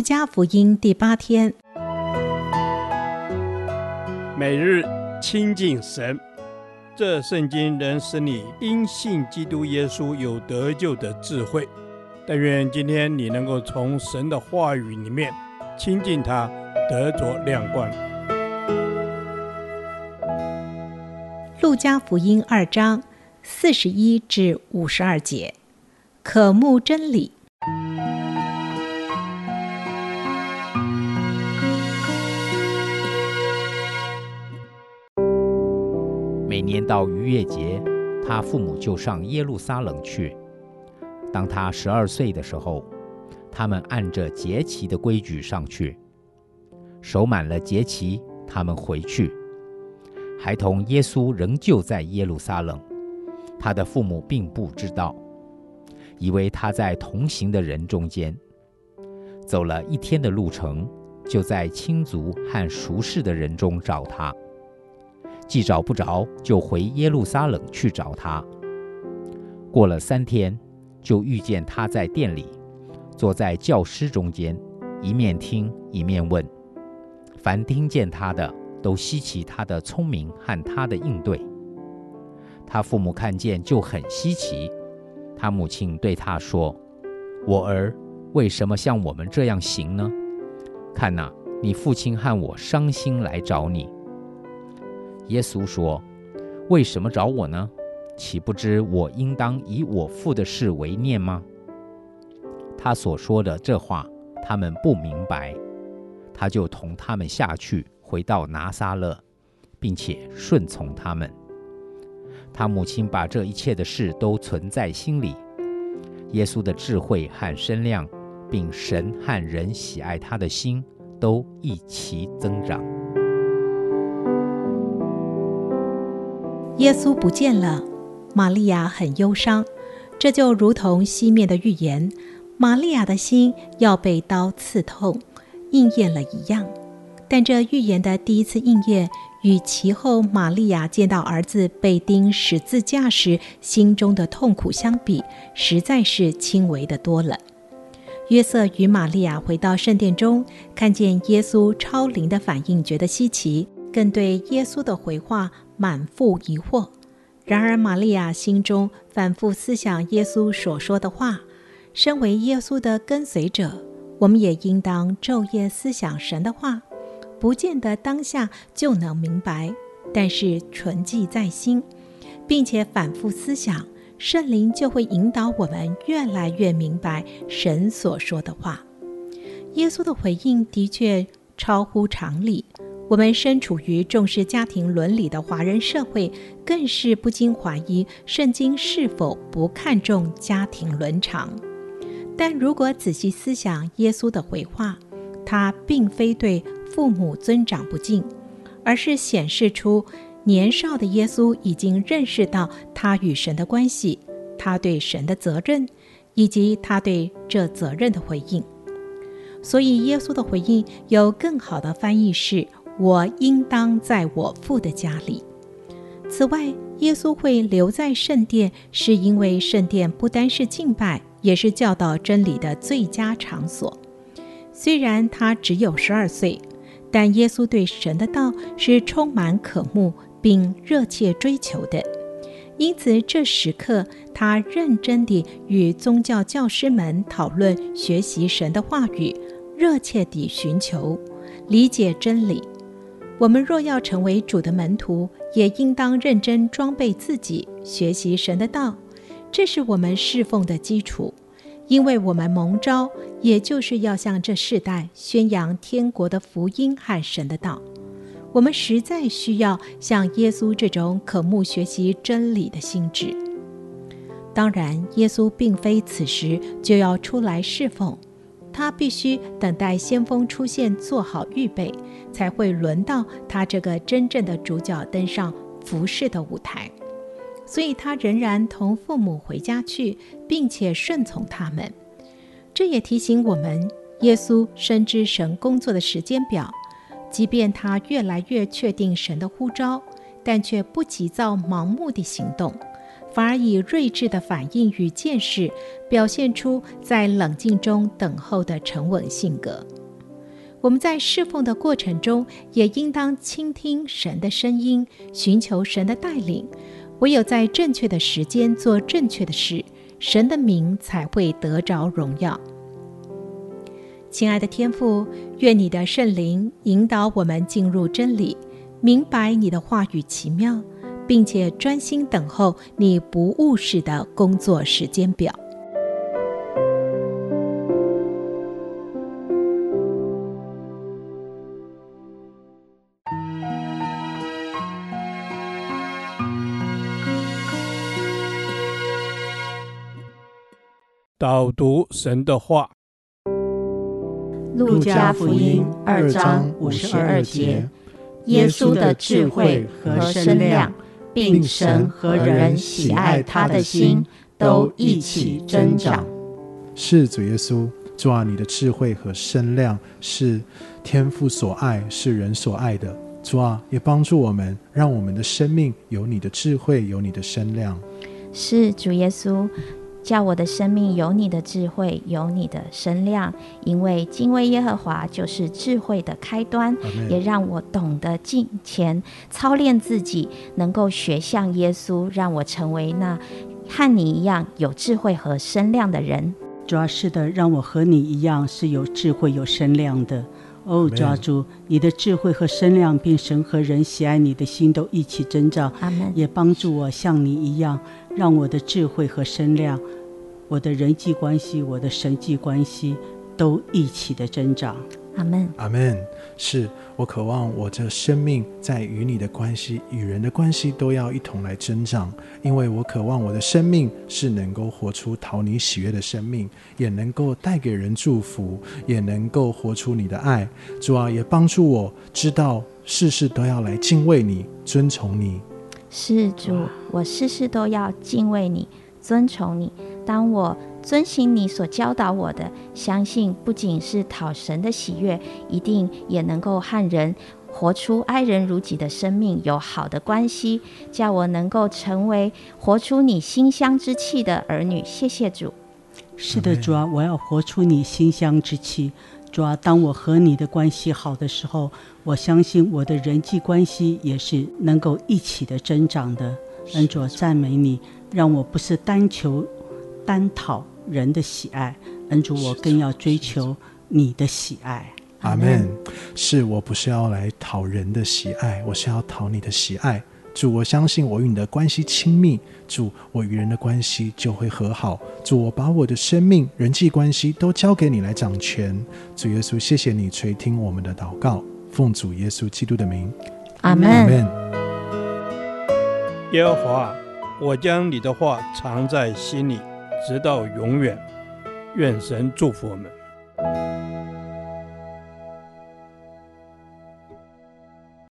路加福音第八天，每日亲近神，这圣经能使你因信基督耶稣有得救的智慧。但愿今天你能够从神的话语里面亲近他，得着亮光。路加福音二章四十一至五十二节，渴慕真理。每年到逾越节，他父母就上耶路撒冷去。当他十二岁的时候，他们按着节期的规矩上去，守满了节期，他们回去。孩童耶稣仍旧在耶路撒冷，他的父母并不知道，以为他在同行的人中间。走了一天的路程，就在亲族和熟识的人中找他。既找不着，就回耶路撒冷去找他。过了三天，就遇见他在店里，坐在教师中间，一面听一面问。凡听见他的，都稀奇他的聪明和他的应对。他父母看见就很稀奇。他母亲对他说：“我儿，为什么像我们这样行呢？看哪，你父亲和我伤心来找你。”耶稣说：“为什么找我呢？岂不知我应当以我父的事为念吗？”他所说的这话，他们不明白。他就同他们下去，回到拿撒勒，并且顺从他们。他母亲把这一切的事都存在心里。耶稣的智慧和身量，并神和人喜爱他的心，都一齐增长。耶稣不见了，玛利亚很忧伤，这就如同熄灭的预言，玛利亚的心要被刀刺痛，应验了一样。但这预言的第一次应验，与其后玛利亚见到儿子被钉十字架时心中的痛苦相比，实在是轻微的多了。约瑟与玛利亚回到圣殿中，看见耶稣超灵的反应，觉得稀奇。更对耶稣的回话满腹疑惑。然而，玛利亚心中反复思想耶稣所说的话。身为耶稣的跟随者，我们也应当昼夜思想神的话，不见得当下就能明白，但是存记在心，并且反复思想，圣灵就会引导我们越来越明白神所说的话。耶稣的回应的确超乎常理。我们身处于重视家庭伦理的华人社会，更是不禁怀疑圣经是否不看重家庭伦常。但如果仔细思想耶稣的回话，他并非对父母尊长不敬，而是显示出年少的耶稣已经认识到他与神的关系，他对神的责任，以及他对这责任的回应。所以，耶稣的回应有更好的翻译是。我应当在我父的家里。此外，耶稣会留在圣殿，是因为圣殿不单是敬拜，也是教导真理的最佳场所。虽然他只有十二岁，但耶稣对神的道是充满渴慕并热切追求的。因此，这时刻他认真地与宗教教师们讨论学习神的话语，热切地寻求理解真理。我们若要成为主的门徒，也应当认真装备自己，学习神的道，这是我们侍奉的基础。因为我们蒙召，也就是要向这世代宣扬天国的福音和神的道。我们实在需要像耶稣这种渴慕学习真理的心志。当然，耶稣并非此时就要出来侍奉。他必须等待先锋出现，做好预备，才会轮到他这个真正的主角登上服饰的舞台。所以，他仍然同父母回家去，并且顺从他们。这也提醒我们，耶稣深知神工作的时间表，即便他越来越确定神的呼召，但却不急躁、盲目的行动，反而以睿智的反应与见识，表现出在冷静中等候的沉稳性格。我们在侍奉的过程中，也应当倾听神的声音，寻求神的带领。唯有在正确的时间做正确的事，神的名才会得着荣耀。亲爱的天父，愿你的圣灵引导我们进入真理，明白你的话语奇妙，并且专心等候你不误事的工作时间表。导读神的话，《路加福音》二章五十二节，耶稣的智慧和身量，并神和人喜爱他的心，都一起增长。是主耶稣，主啊，你的智慧和身量是天父所爱，是人所爱的。主啊，也帮助我们，让我们的生命有你的智慧，有你的身量。是主耶稣。叫我的生命有你的智慧，有你的身量，因为敬畏耶和华就是智慧的开端。也让我懂得敬虔，操练自己，能够学像耶稣，让我成为那和你一样有智慧和身量的人。主要是的，让我和你一样是有智慧、有身量的。哦，抓住你的智慧和身量，并神和人喜爱你的心都一起增长。阿门。也帮助我像你一样，让我的智慧和身量。我的人际关系，我的神际关系都一起的增长。阿门。阿门。是我渴望我这生命在与你的关系、与人的关系都要一同来增长，因为我渴望我的生命是能够活出讨你喜悦的生命，也能够带给人祝福，也能够活出你的爱。主啊，也帮助我知道事事都要来敬畏你、尊崇你。是主，我事事都要敬畏你、尊崇你。当我遵行你所教导我的，相信不仅是讨神的喜悦，一定也能够和人活出爱人如己的生命，有好的关系，叫我能够成为活出你馨香之气的儿女。谢谢主。是的，主啊，我要活出你馨香之气。主啊，当我和你的关系好的时候，我相信我的人际关系也是能够一起的增长的。恩主，赞美你，让我不是单求。单讨人的喜爱，恩主，我更要追求你的喜爱。阿门。是我不是要来讨人的喜爱，我是要讨你的喜爱。主，我相信我与你的关系亲密，主，我与人的关系就会和好。主，我把我的生命、人际关系都交给你来掌权。主耶稣，谢谢你垂听我们的祷告，奉主耶稣基督的名，阿门。耶和华，我将你的话藏在心里。直到永远，愿神祝福我们。